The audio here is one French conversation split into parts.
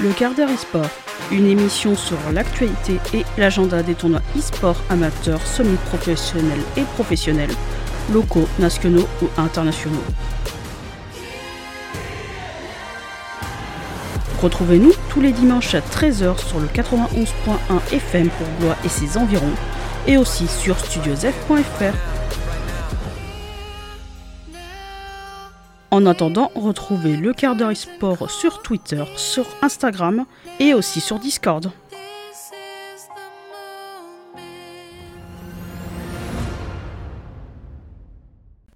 Le quart d'heure e-sport, une émission sur l'actualité et l'agenda des tournois e-sport amateurs, semi-professionnels et professionnels, locaux, nationaux ou internationaux. Retrouvez-nous tous les dimanches à 13h sur le 91.1 FM pour Blois et ses environs, et aussi sur studiosf.fr. En attendant, retrouvez le quart d'heure e-sport sur Twitter, sur Instagram et aussi sur Discord.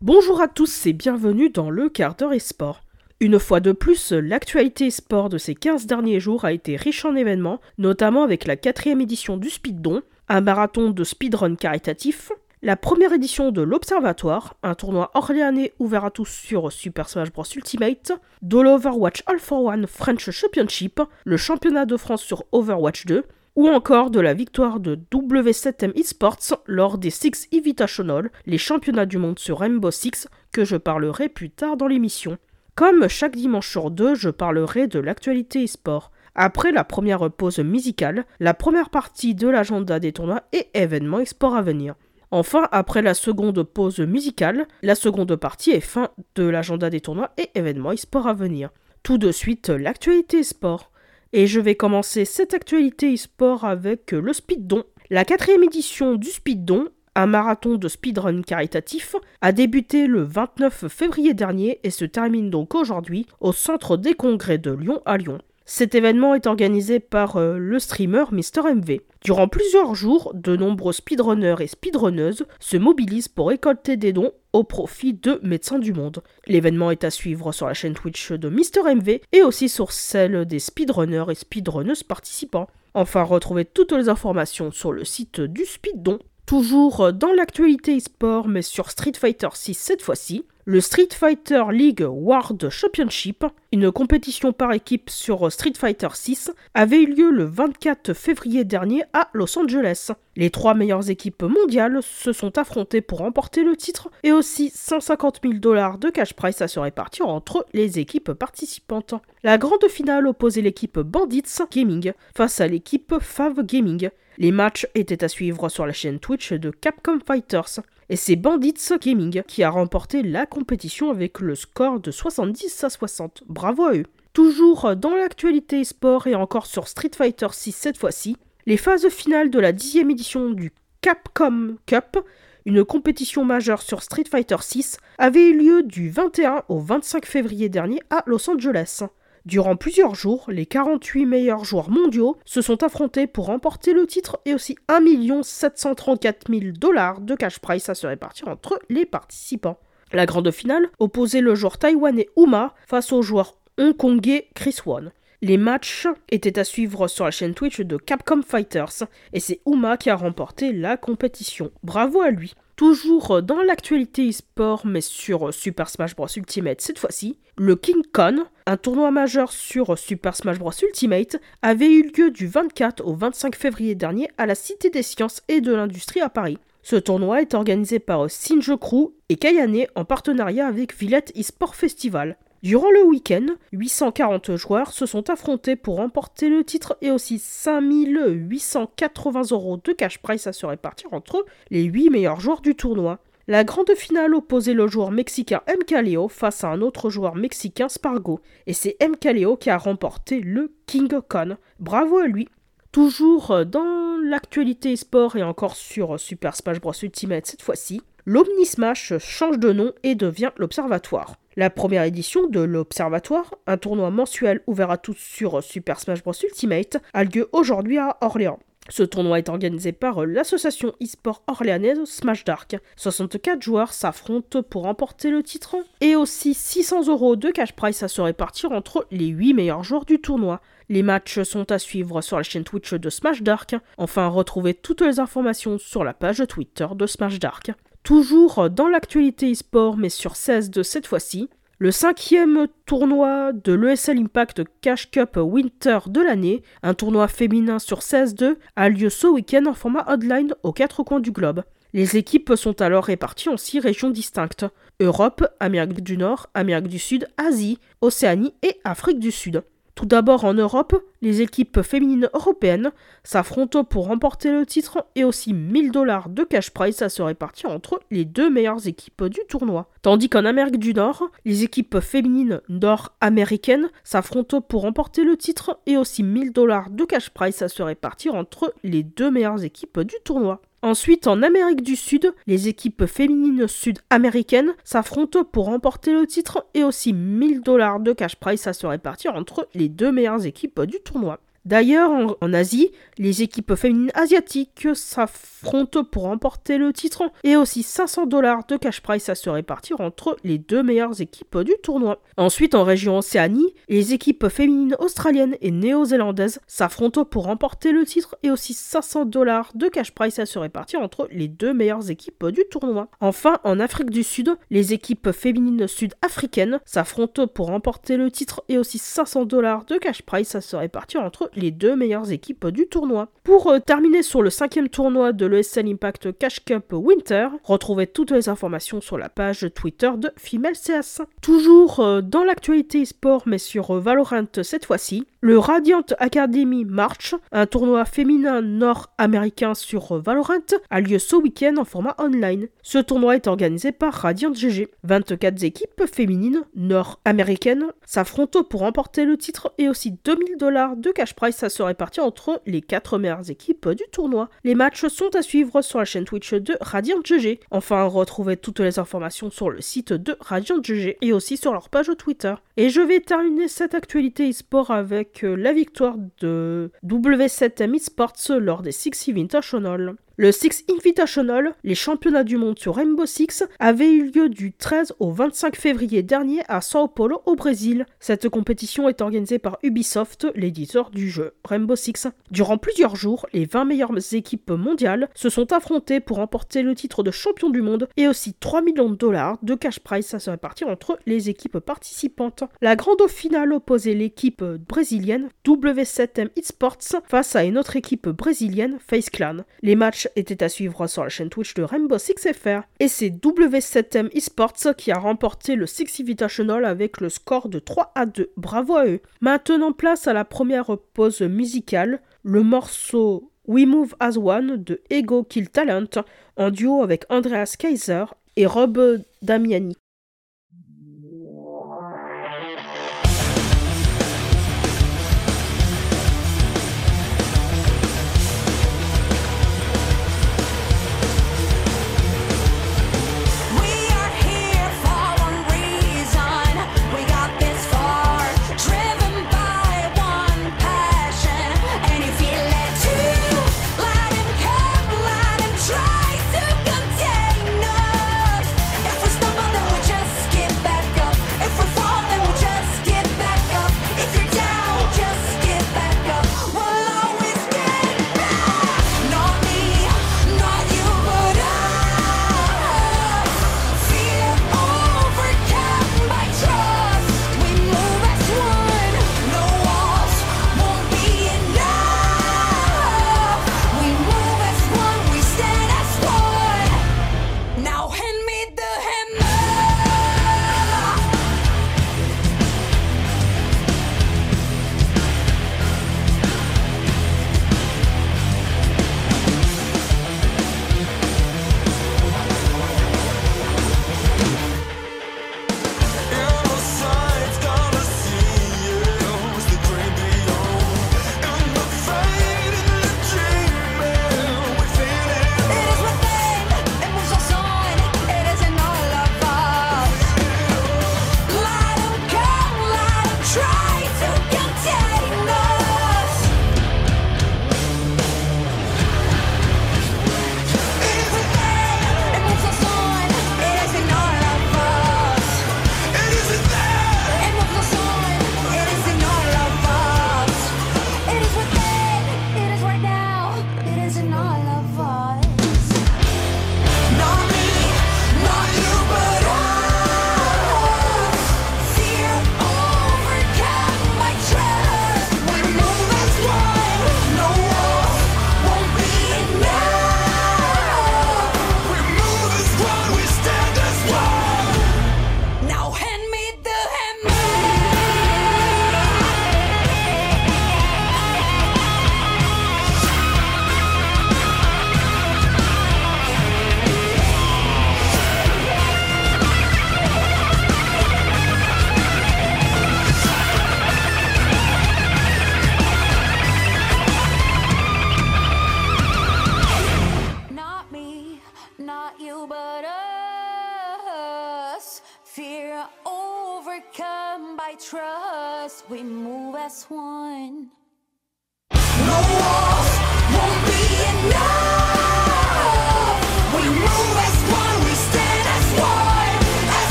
Bonjour à tous et bienvenue dans le quart d'heure e-sport. Une fois de plus, l'actualité sport de ces 15 derniers jours a été riche en événements, notamment avec la quatrième édition du Speeddon, un marathon de speedrun caritatif, la première édition de l'Observatoire, un tournoi orléanais ouvert à tous sur Super Smash Bros Ultimate, de l'Overwatch All for One French Championship, le championnat de France sur Overwatch 2, ou encore de la victoire de W7M Esports lors des Six Invitational, les championnats du monde sur Rainbow Six, que je parlerai plus tard dans l'émission. Comme chaque dimanche sur deux, je parlerai de l'actualité e-sport. Après la première pause musicale, la première partie de l'agenda des tournois et événements e-sport à venir. Enfin, après la seconde pause musicale, la seconde partie est fin de l'agenda des tournois et événements e-sport à venir. Tout de suite, l'actualité e-sport. Et je vais commencer cette actualité e-sport avec le Speeddon. La quatrième édition du Speeddon, un marathon de speedrun caritatif, a débuté le 29 février dernier et se termine donc aujourd'hui au centre des congrès de Lyon à Lyon. Cet événement est organisé par euh, le streamer MrMV. Durant plusieurs jours, de nombreux speedrunners et speedrunneuses se mobilisent pour récolter des dons au profit de Médecins du Monde. L'événement est à suivre sur la chaîne Twitch de MrMV et aussi sur celle des speedrunners et speedrunneuses participants. Enfin, retrouvez toutes les informations sur le site du Speeddon. Toujours dans l'actualité e-sport, mais sur Street Fighter 6 cette fois-ci, le Street Fighter League World Championship, une compétition par équipe sur Street Fighter 6, avait eu lieu le 24 février dernier à Los Angeles. Les trois meilleures équipes mondiales se sont affrontées pour remporter le titre et aussi 150 000 dollars de cash price à se répartir entre les équipes participantes. La grande finale opposait l'équipe Bandits Gaming face à l'équipe Fav Gaming. Les matchs étaient à suivre sur la chaîne Twitch de Capcom Fighters et c'est Bandits Gaming qui a remporté la compétition avec le score de 70 à 60. Bravo à eux. Toujours dans l'actualité sport et encore sur Street Fighter 6 cette fois-ci, les phases finales de la dixième édition du Capcom Cup, une compétition majeure sur Street Fighter 6, avaient eu lieu du 21 au 25 février dernier à Los Angeles. Durant plusieurs jours, les 48 meilleurs joueurs mondiaux se sont affrontés pour remporter le titre et aussi 1 734 000 dollars de cash price à se répartir entre les participants. La grande finale opposait le joueur taïwanais Uma face au joueur hongkongais Chris Won. Les matchs étaient à suivre sur la chaîne Twitch de Capcom Fighters et c'est Uma qui a remporté la compétition. Bravo à lui. Toujours dans l'actualité e-sport, mais sur Super Smash Bros Ultimate cette fois-ci, le King Con, un tournoi majeur sur Super Smash Bros Ultimate, avait eu lieu du 24 au 25 février dernier à la Cité des Sciences et de l'Industrie à Paris. Ce tournoi est organisé par Sinjo Crew et Kayane en partenariat avec Villette eSport Festival. Durant le week-end, 840 joueurs se sont affrontés pour remporter le titre et aussi 5880 euros de cash price à se répartir entre les 8 meilleurs joueurs du tournoi. La grande finale opposait le joueur mexicain MKLeo face à un autre joueur mexicain Spargo, et c'est MKLeo qui a remporté le King Con. Bravo à lui! Toujours dans l'actualité sport et encore sur Super Smash Bros Ultimate cette fois-ci, l'Omnismash change de nom et devient l'Observatoire. La première édition de l'Observatoire, un tournoi mensuel ouvert à tous sur Super Smash Bros Ultimate, a lieu aujourd'hui à Orléans. Ce tournoi est organisé par l'association e-sport orléanaise Smash Dark. 64 joueurs s'affrontent pour remporter le titre et aussi 600 euros de cash price à se répartir entre les 8 meilleurs joueurs du tournoi. Les matchs sont à suivre sur la chaîne Twitch de Smash Dark. Enfin, retrouvez toutes les informations sur la page Twitter de Smash Dark. Toujours dans l'actualité e-sport, mais sur 16 de cette fois-ci, le cinquième tournoi de l'ESL Impact Cash Cup Winter de l'année, un tournoi féminin sur 16-2, a lieu ce week-end en format online aux quatre coins du globe. Les équipes sont alors réparties en six régions distinctes Europe, Amérique du Nord, Amérique du Sud, Asie, Océanie et Afrique du Sud. Tout d'abord en Europe, les équipes féminines européennes s'affrontent pour remporter le titre et aussi 1000 dollars de cash prize à se répartir entre les deux meilleures équipes du tournoi. Tandis qu'en Amérique du Nord, les équipes féminines nord-américaines s'affrontent pour remporter le titre et aussi 1000 dollars de cash prize à se répartir entre les deux meilleures équipes du tournoi. Ensuite, en Amérique du Sud, les équipes féminines sud-américaines s'affrontent pour remporter le titre et aussi 1000 dollars de cash prize à se répartir entre les deux meilleures équipes du tournoi. pour moi. D'ailleurs, en, Asie, les équipes féminines asiatiques s'affrontent pour remporter le titre et aussi 500 dollars de cash prize à se répartir entre les deux meilleures équipes du tournoi. Ensuite, en région Océanie, les équipes féminines australiennes et néo-zélandaises s'affrontent pour remporter le titre et aussi 500 dollars de cash prize à se répartir entre les deux meilleures équipes du tournoi. Enfin, en Afrique du Sud, les équipes féminines sud-africaines s'affrontent pour remporter le titre et aussi 500 dollars de cash prize à se répartir entre les deux meilleures équipes du tournoi. Pour euh, terminer sur le cinquième tournoi de l'ESL Impact Cash Cup Winter, retrouvez toutes les informations sur la page Twitter de Female CS. Toujours euh, dans l'actualité sport mais sur euh, Valorant cette fois-ci, le Radiant Academy March, un tournoi féminin nord-américain sur Valorant, a lieu ce week-end en format online. Ce tournoi est organisé par Radiant GG. 24 équipes féminines nord-américaines s'affrontent pour remporter le titre et aussi 2000 dollars de cash prize à se répartir entre les 4 équipes du tournoi. Les matchs sont à suivre sur la chaîne Twitch de Radiant GG. Enfin, retrouvez toutes les informations sur le site de Radiant GG et aussi sur leur page Twitter. Et je vais terminer cette actualité e-sport avec la victoire de W7M Esports lors des Six Invitational. Le Six Invitational, les championnats du monde sur Rainbow Six, avait eu lieu du 13 au 25 février dernier à Sao Paulo au Brésil. Cette compétition est organisée par Ubisoft, l'éditeur du jeu Rainbow Six. Durant plusieurs jours, les 20 meilleures équipes mondiales se sont affrontées pour remporter le titre de champion du monde et aussi 3 millions de dollars de cash prize à se répartir entre les équipes participantes. La grande finale opposait l'équipe brésilienne W7M Esports face à une autre équipe brésilienne, Face Clan. Les matchs était à suivre sur la chaîne Twitch de Rainbow Six FR. Et c'est W7M Esports qui a remporté le Six Invitational avec le score de 3 à 2. Bravo à eux. Maintenant place à la première pause musicale, le morceau We Move As One de Ego Kill Talent en duo avec Andreas Kaiser et Rob Damiani.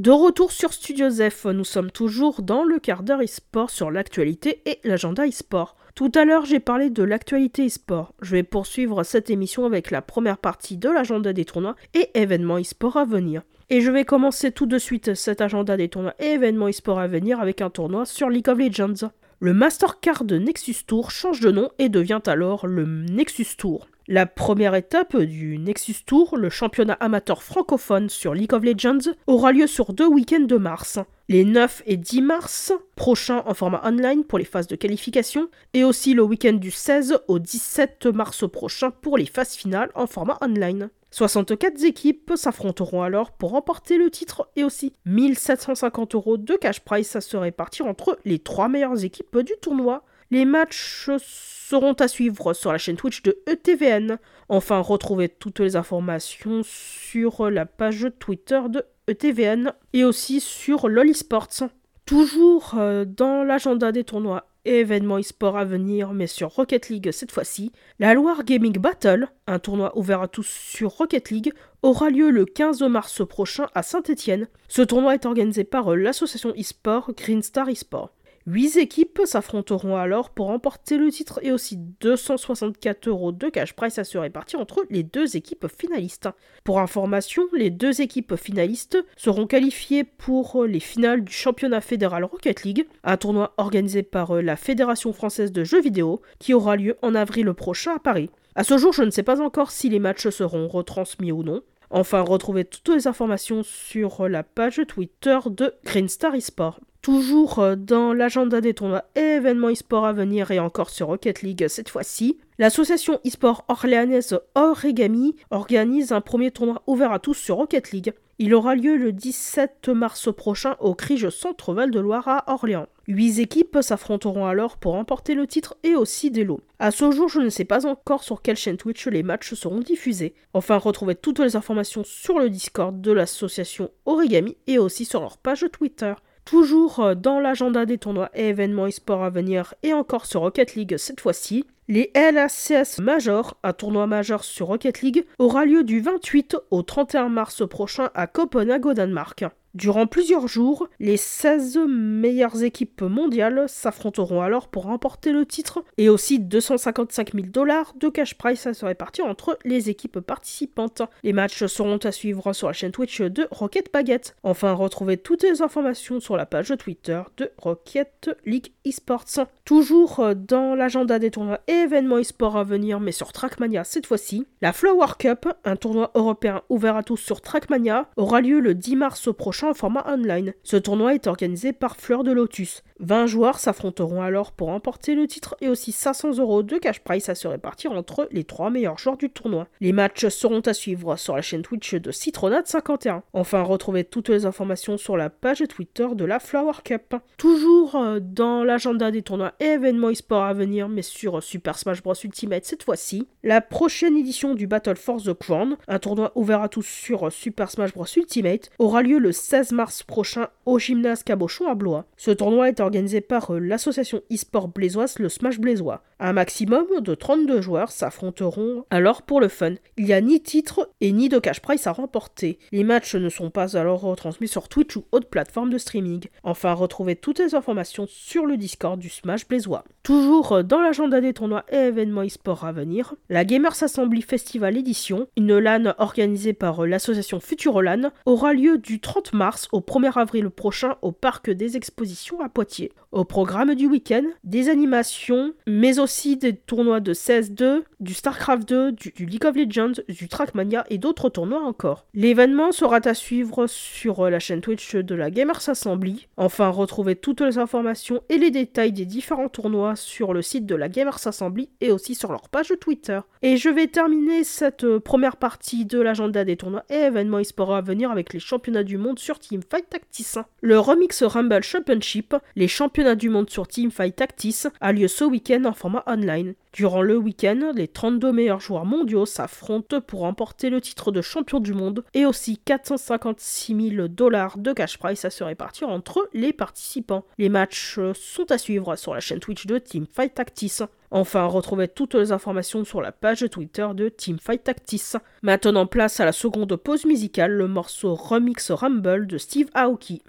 De retour sur Studio Zef, nous sommes toujours dans le quart d'heure e-sport sur l'actualité et l'agenda e-sport. Tout à l'heure, j'ai parlé de l'actualité e-sport. Je vais poursuivre cette émission avec la première partie de l'agenda des tournois et événements e-sport à venir. Et je vais commencer tout de suite cet agenda des tournois et événements e-sport à venir avec un tournoi sur League of Legends. Le Mastercard Nexus Tour change de nom et devient alors le Nexus Tour. La première étape du Nexus Tour, le championnat amateur francophone sur League of Legends, aura lieu sur deux week-ends de mars. Les 9 et 10 mars prochains en format online pour les phases de qualification, et aussi le week-end du 16 au 17 mars prochain pour les phases finales en format online. 64 équipes s'affronteront alors pour remporter le titre et aussi 1750 euros de cash prize à se répartir entre les trois meilleures équipes du tournoi. Les matchs seront à suivre sur la chaîne Twitch de ETVN. Enfin, retrouvez toutes les informations sur la page Twitter de ETVN et aussi sur LOL Esports. Toujours euh, dans l'agenda des tournois et événements e-sport à venir, mais sur Rocket League cette fois-ci, la Loire Gaming Battle, un tournoi ouvert à tous sur Rocket League, aura lieu le 15 mars prochain à Saint-Étienne. Ce tournoi est organisé par l'association e-sport Green Star e-sport. 8 équipes s'affronteront alors pour remporter le titre et aussi 264 euros de cash prize à se répartir entre les deux équipes finalistes. Pour information, les deux équipes finalistes seront qualifiées pour les finales du championnat fédéral Rocket League, un tournoi organisé par la Fédération française de jeux vidéo qui aura lieu en avril prochain à Paris. À ce jour, je ne sais pas encore si les matchs seront retransmis ou non. Enfin, retrouvez toutes les informations sur la page Twitter de Green Star eSport. Toujours euh, dans l'agenda des tournois événements e-sport à venir et encore sur Rocket League cette fois-ci, l'association e-sport orléanaise Origami organise un premier tournoi ouvert à tous sur Rocket League. Il aura lieu le 17 mars prochain au Crige Centre Val de Loire à Orléans. Huit équipes s'affronteront alors pour remporter le titre et aussi des lots. À ce jour, je ne sais pas encore sur quelle chaîne Twitch les matchs seront diffusés. Enfin, retrouvez toutes les informations sur le Discord de l'association Origami et aussi sur leur page Twitter. Toujours euh, dans l'agenda des tournois et événements e-sport à venir et encore sur Rocket League cette fois-ci, les LACS Major, un tournoi majeur sur Rocket League, aura lieu du 28 au 31 mars prochain à Copenhague au Danemark. Durant plusieurs jours, les 16 meilleures équipes mondiales s'affronteront alors pour remporter le titre et aussi 255 000 dollars de cash prize à se répartir entre les équipes participantes. Les matchs seront à suivre sur la chaîne Twitch de Rocket Baguette. Enfin, retrouvez toutes les informations sur la page Twitter de Rocket League Esports. Toujours dans l'agenda des tournois et événements e-sport à venir, mais sur Trackmania cette fois-ci, la Flower Cup, un tournoi européen ouvert à tous sur Trackmania, aura lieu le 10 mars prochain en format online. Ce tournoi est organisé par Fleur de Lotus. 20 joueurs s'affronteront alors pour remporter le titre et aussi 500 euros de cash prize à se répartir entre les trois meilleurs joueurs du tournoi. Les matchs seront à suivre sur la chaîne Twitch de Citronade51. Enfin, retrouvez toutes les informations sur la page Twitter de la Flower Cup. Toujours euh, dans l'agenda des tournois et événements e-sport à venir, mais sur Super Smash Bros Ultimate cette fois-ci, la prochaine édition du Battle for the Crown, un tournoi ouvert à tous sur Super Smash Bros Ultimate, aura lieu le 16 mars prochain au gymnase Cabochon à Blois. Ce tournoi est organisé par euh, l'association e-sport blésoise le Smash Blésois. Un maximum de 32 joueurs s'affronteront alors pour le fun. Il n'y a ni titre et ni de cash prize à remporter. Les matchs ne sont pas alors retransmis sur Twitch ou autre plateforme de streaming. Enfin, retrouvez toutes les informations sur le Discord du Smash Blésois. Toujours euh, dans l'agenda des tournois et événements e-sport à venir, la Gamers Assembly Festival Edition, une LAN organisée par euh, l'association Futurolan, aura lieu du 30 mars au 1er avril prochain au Parc des Expositions à Poitiers. Au programme du week-end, des animations, mais aussi des tournois de CS2, du StarCraft 2, du, League of Legends, du Trackmania et d'autres tournois encore. L'événement sera à suivre sur la chaîne Twitch de la Gamers Assembly. Enfin, retrouvez toutes les informations et les détails des différents tournois sur le site de la Gamers Assembly et aussi sur leur page Twitter. Et je vais terminer cette euh, première partie de l'agenda des tournois et événements e-sport à venir avec les championnats du monde sur Teamfight Tactics. Le Remix Rumble Championship, les championnats du monde sur Teamfight Tactics, a lieu ce week-end en format online. Durant le week-end, les 32 meilleurs joueurs mondiaux s'affrontent pour remporter le titre de champion du monde et aussi 456 000 dollars de cash prize à se répartir entre les participants. Les matchs sont à suivre sur la chaîne Twitch de Teamfight Tactics. Enfin, retrouvez toutes les informations sur la page Twitter de Teamfight Tactics. Maintenant, place à la seconde pause musicale, le morceau Remix Rumble de Steve Aoki.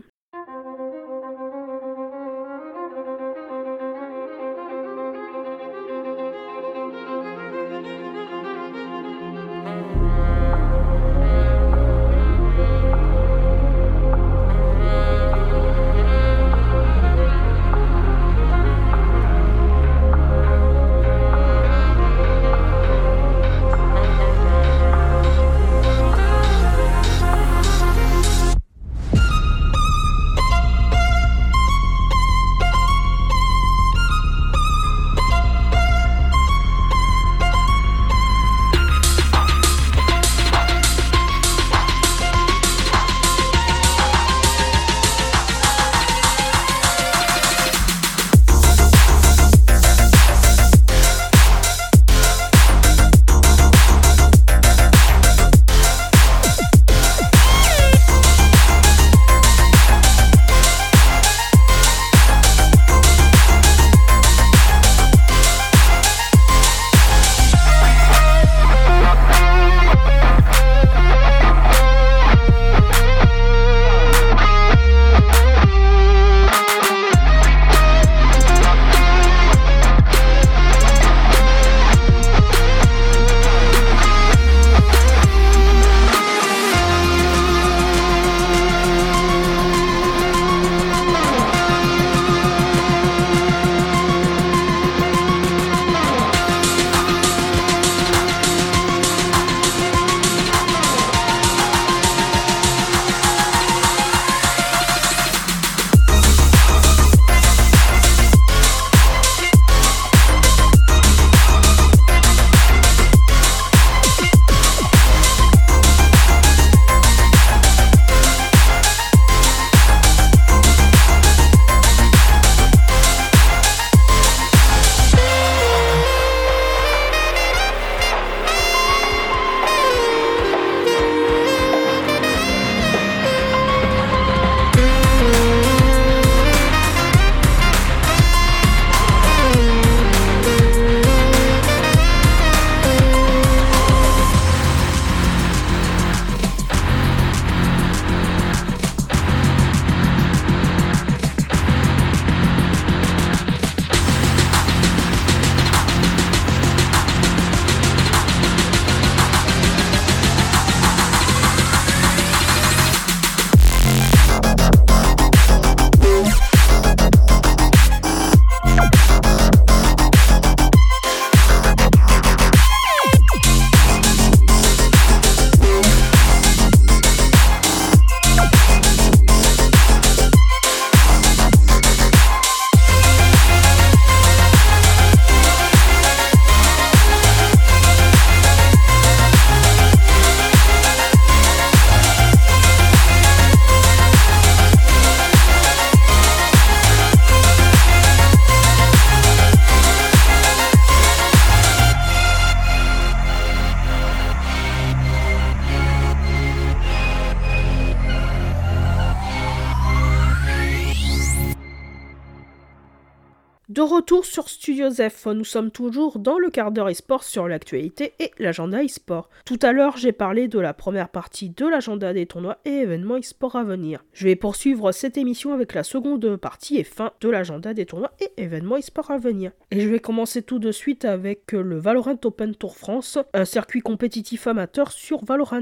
De retour sur Studio F, nous sommes toujours dans le quart d'heure e-sport sur l'actualité et l'agenda e-sport. Tout à l'heure, j'ai parlé de la première partie de l'agenda des tournois et événements e-sport à venir. Je vais poursuivre cette émission avec la seconde partie et fin de l'agenda des tournois et événements e-sport à venir. Et je vais commencer tout de suite avec le Valorant Open Tour France, un circuit compétitif amateur sur Valorant.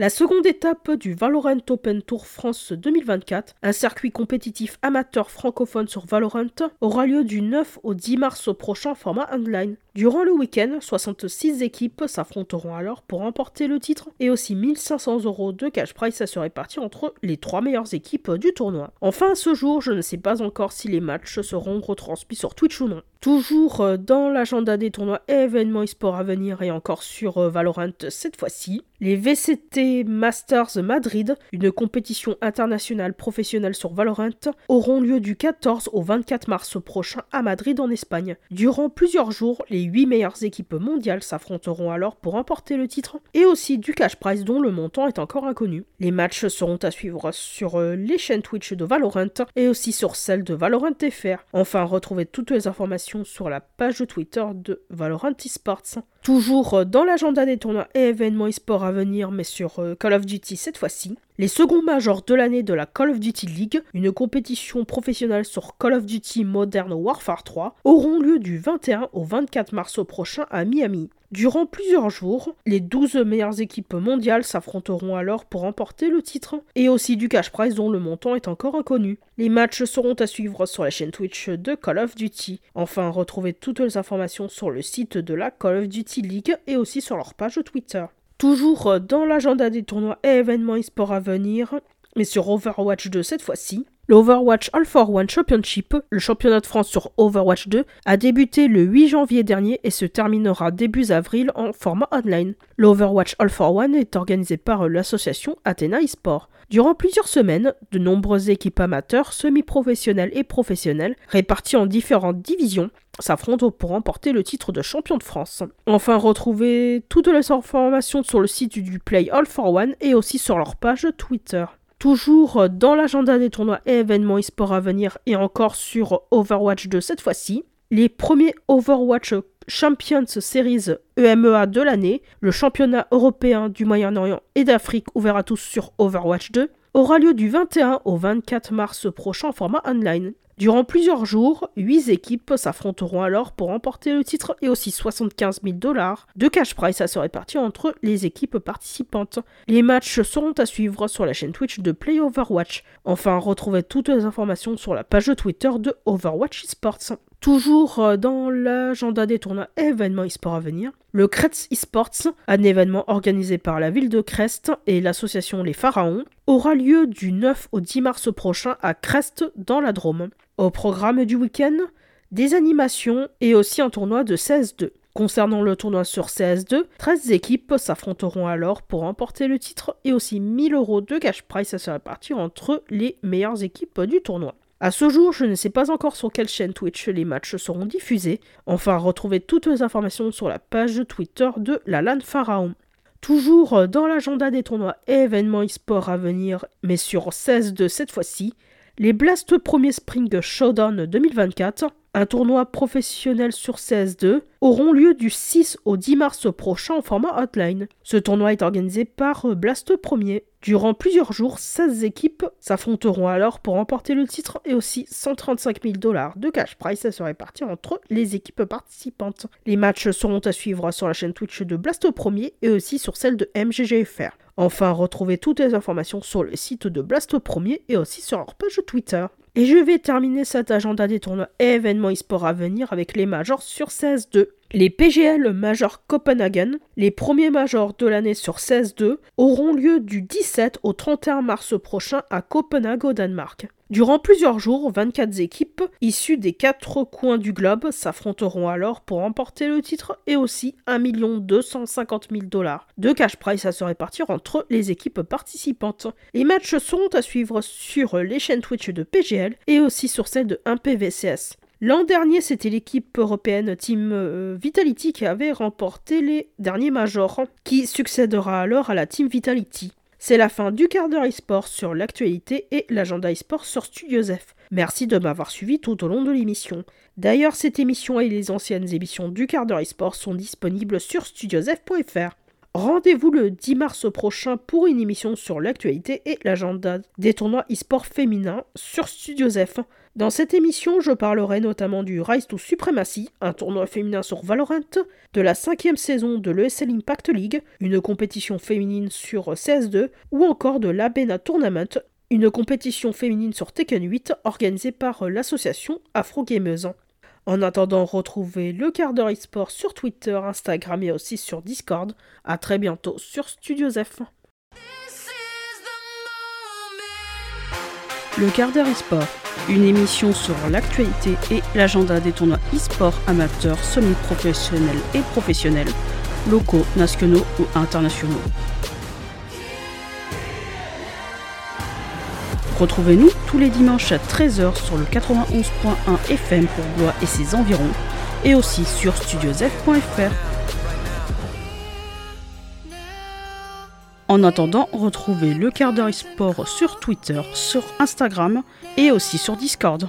La seconde étape du Valorant Open Tour France 2024, un circuit compétitif amateur francophone sur Valorant, aura lieu du 9 au 10 mars prochain format online. Durant le week-end, 66 équipes s'affronteront alors pour remporter le titre et aussi 1500 euros de cash prize à se répartir entre les trois meilleures équipes du tournoi. Enfin, à ce jour, je ne sais pas encore si les matchs seront retransmis sur Twitch ou non. Toujours euh, dans l'agenda des tournois et événements e-sport à venir et encore sur euh, Valorant cette fois-ci, les VCT Masters Madrid, une compétition internationale professionnelle sur Valorant, auront lieu du 14 au 24 mars prochain à Madrid en Espagne. Durant plusieurs jours, les 8 meilleures équipes mondiales s'affronteront alors pour remporter le titre et aussi du cash prize dont le montant est encore inconnu. Les matchs seront à suivre sur euh, les chaînes Twitch de Valorant et aussi sur celle de Valorant FR. Enfin, retrouvez toutes les informations sur la page Twitter de Valorant Esports. Toujours euh, dans l'agenda des tournois et événements e-sport à venir, mais sur euh, Call of Duty cette fois-ci, les seconds majors de l'année de la Call of Duty League, une compétition professionnelle sur Call of Duty Modern Warfare 3, auront lieu du 21 au 24 mars prochain à Miami. Durant plusieurs jours, les 12 meilleures équipes mondiales s'affronteront alors pour remporter le titre, et aussi du cash prize dont le montant est encore inconnu. Les matchs seront à suivre sur la chaîne Twitch de Call of Duty. Enfin, retrouvez toutes les informations sur le site de la Call of Duty League et aussi sur leur page Twitter. Toujours dans l'agenda des tournois et événements e-sport à venir, mais sur Overwatch 2 cette fois-ci, L'Overwatch All for One Championship, le championnat de France sur Overwatch 2, a débuté le 8 janvier dernier et se terminera début avril en format online. L'Overwatch All for One est organisé par l'association Athena eSport. Durant plusieurs semaines, de nombreuses équipes amateurs, semi-professionnelles et professionnelles, réparties en différentes divisions, s'affrontent pour remporter le titre de champion de France. Enfin, retrouvez toutes les informations sur le site du Play All for One et aussi sur leur page Twitter. Toujours dans l'agenda des tournois et événements e-sport à venir et encore sur Overwatch 2 cette fois-ci, les premiers Overwatch Champions Series EMEA de l'année, le championnat européen du Moyen-Orient et d'Afrique ouvert à tous sur Overwatch 2, aura lieu du 21 au 24 mars prochain en format online. Durant plusieurs jours, 8 équipes s'affronteront alors pour remporter le titre et aussi 75 000 dollars de cash prize à se répartir entre les équipes participantes. Les matchs seront à suivre sur la chaîne Twitch de Play Overwatch. Enfin, retrouvez toutes les informations sur la page Twitter de Overwatch Esports. Toujours euh, dans l'agenda des tournois événements e-sport à venir, le Kretz Esports, un événement organisé par la ville de Crest et l'association Les Pharaons, aura lieu du 9 au 10 mars prochain à Crest dans la Drôme. Au programme du week-end, des animations et aussi un tournoi de CS2. Concernant le tournoi sur CS2, 13 équipes s'affronteront alors pour remporter le titre et aussi 1000 euros de cash prize à se répartir entre les meilleures équipes du tournoi. À ce jour, je ne sais pas encore sur quelle chaîne Twitch les matchs seront diffusés. Enfin, retrouvez toutes les informations sur la page Twitter de la LAN Pharaon. Toujours dans l'agenda des tournois et événements e-sport à venir, mais sur 16 de cette fois-ci, les Blast Premier Spring Showdown 2024, un tournoi professionnel sur CS2, auront lieu du 6 au 10 mars prochain en format hotline. Ce tournoi est organisé par Blast Premier. Durant plusieurs jours, 16 équipes s'affronteront alors pour remporter le titre et aussi 135 000 dollars de cash prize à se répartir entre les équipes participantes. Les matchs seront à suivre sur la chaîne Twitch de Blast Premier et aussi sur celle de MGGFR. Enfin, retrouvez toutes les informations sur le site de Blast Premier et aussi sur leur page Twitter. Et je vais terminer cet agenda des tournois et événements e-sport à venir avec les majors sur 16-2. Les PGL Major Copenhagen, les premiers majors de l'année sur 16-2, auront lieu du 17 au 31 mars prochain à Copenhague au Danemark. Durant plusieurs jours, 24 équipes issues des quatre coins du globe s'affronteront alors pour remporter le titre et aussi 1 250 000 dollars de cash prize à se répartir entre les équipes participantes. Les matchs seront à suivre sur les chaînes Twitch de PGL et aussi sur celle de 1PVCS. L'an dernier, c'était l'équipe européenne Team euh, Vitality qui avait remporté les derniers majors, qui succédera alors à la Team Vitality. C'est la fin du quart d'heure e-sport sur l'actualité et l'agenda e-sport sur Studio F. Merci de m'avoir suivi tout au long de l'émission. D'ailleurs, cette émission et les anciennes émissions du quart d'heure e-sport sont disponibles sur studiosf.fr. Rendez-vous le 10 mars prochain pour une émission sur l'actualité et l'agenda des tournois e-sport féminins sur Studios F. Dans cette émission, je parlerai notamment du Rise to Supremacy, un tournoi féminin sur Valorant, de la cinquième saison de l'ESL Impact League, une compétition féminine sur CS2, ou encore de l'Abena Tournament, une compétition féminine sur Tekken 8 organisée par l'association Afro Gameuse. En attendant, retrouvez le quart d'heure e-sport sur Twitter, Instagram et aussi sur Discord. À très bientôt sur Studios. Le quart d'heure e-sport, une émission sur l'actualité et l'agenda des tournois e-sport amateurs, semi-professionnels et professionnels, locaux, nationaux ou internationaux. Retrouvez-nous tous les dimanches à 13h sur le 91.1 FM pour Blois et ses environs, et aussi sur studiosf.fr. En attendant, retrouvez le quart d'heure sport sur Twitter, sur Instagram et aussi sur Discord.